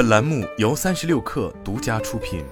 本栏目由三十六氪独家出品。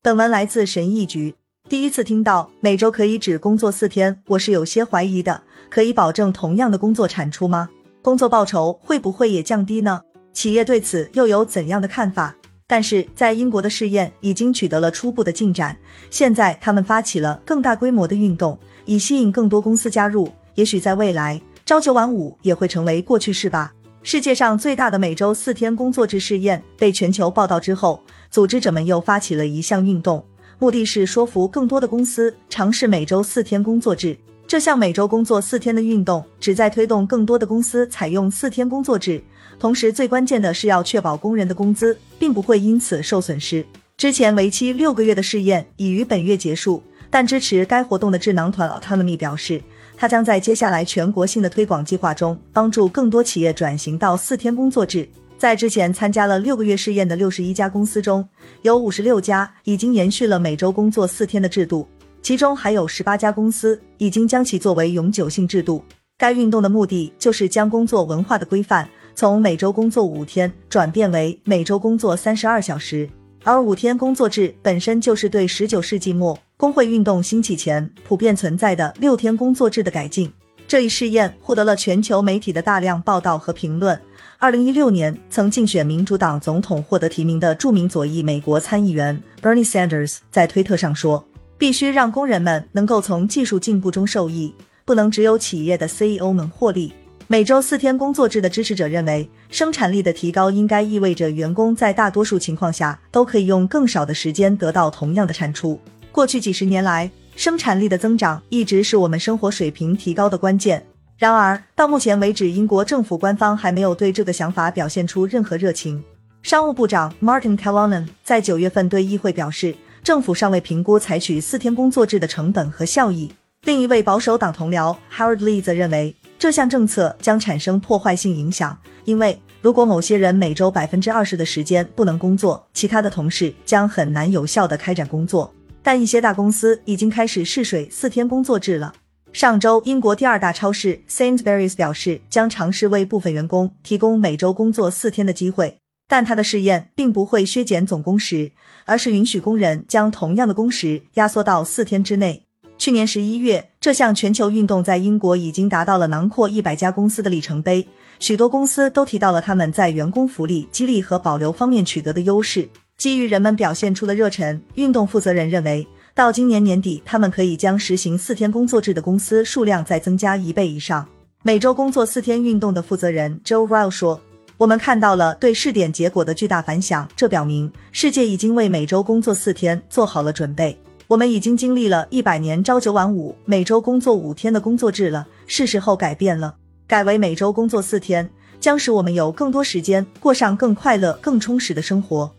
本文来自神医局。第一次听到每周可以只工作四天，我是有些怀疑的。可以保证同样的工作产出吗？工作报酬会不会也降低呢？企业对此又有怎样的看法？但是在英国的试验已经取得了初步的进展，现在他们发起了更大规模的运动，以吸引更多公司加入。也许在未来，朝九晚五也会成为过去式吧。世界上最大的每周四天工作制试验被全球报道之后，组织者们又发起了一项运动，目的是说服更多的公司尝试每周四天工作制。这项每周工作四天的运动旨在推动更多的公司采用四天工作制，同时最关键的是要确保工人的工资并不会因此受损失。之前为期六个月的试验已于本月结束，但支持该活动的智囊团 Autonomy 表示。他将在接下来全国性的推广计划中帮助更多企业转型到四天工作制。在之前参加了六个月试验的六十一家公司中，有五十六家已经延续了每周工作四天的制度，其中还有十八家公司已经将其作为永久性制度。该运动的目的就是将工作文化的规范从每周工作五天转变为每周工作三十二小时。而五天工作制本身就是对十九世纪末工会运动兴起前普遍存在的六天工作制的改进。这一试验获得了全球媒体的大量报道和评论。二零一六年，曾竞选民主党总统获得提名的著名左翼美国参议员 Bernie Sanders 在推特上说：“必须让工人们能够从技术进步中受益，不能只有企业的 CEO 们获利。”每周四天工作制的支持者认为，生产力的提高应该意味着员工在大多数情况下都可以用更少的时间得到同样的产出。过去几十年来，生产力的增长一直是我们生活水平提高的关键。然而，到目前为止，英国政府官方还没有对这个想法表现出任何热情。商务部长 Martin Callanan 在九月份对议会表示，政府尚未评估采取四天工作制的成本和效益。另一位保守党同僚 Howard Lee 则认为。这项政策将产生破坏性影响，因为如果某些人每周百分之二十的时间不能工作，其他的同事将很难有效的开展工作。但一些大公司已经开始试水四天工作制了。上周，英国第二大超市 Sainsbury's 表示将尝试为部分员工提供每周工作四天的机会，但他的试验并不会削减总工时，而是允许工人将同样的工时压缩到四天之内。去年十一月，这项全球运动在英国已经达到了囊括一百家公司的里程碑。许多公司都提到了他们在员工福利、激励和保留方面取得的优势。基于人们表现出的热忱，运动负责人认为，到今年年底，他们可以将实行四天工作制的公司数量再增加一倍以上。每周工作四天运动的负责人 Joe Ryle 说：“我们看到了对试点结果的巨大反响，这表明世界已经为每周工作四天做好了准备。”我们已经经历了一百年朝九晚五、每周工作五天的工作制了，是时候改变了，改为每周工作四天，将使我们有更多时间过上更快乐、更充实的生活。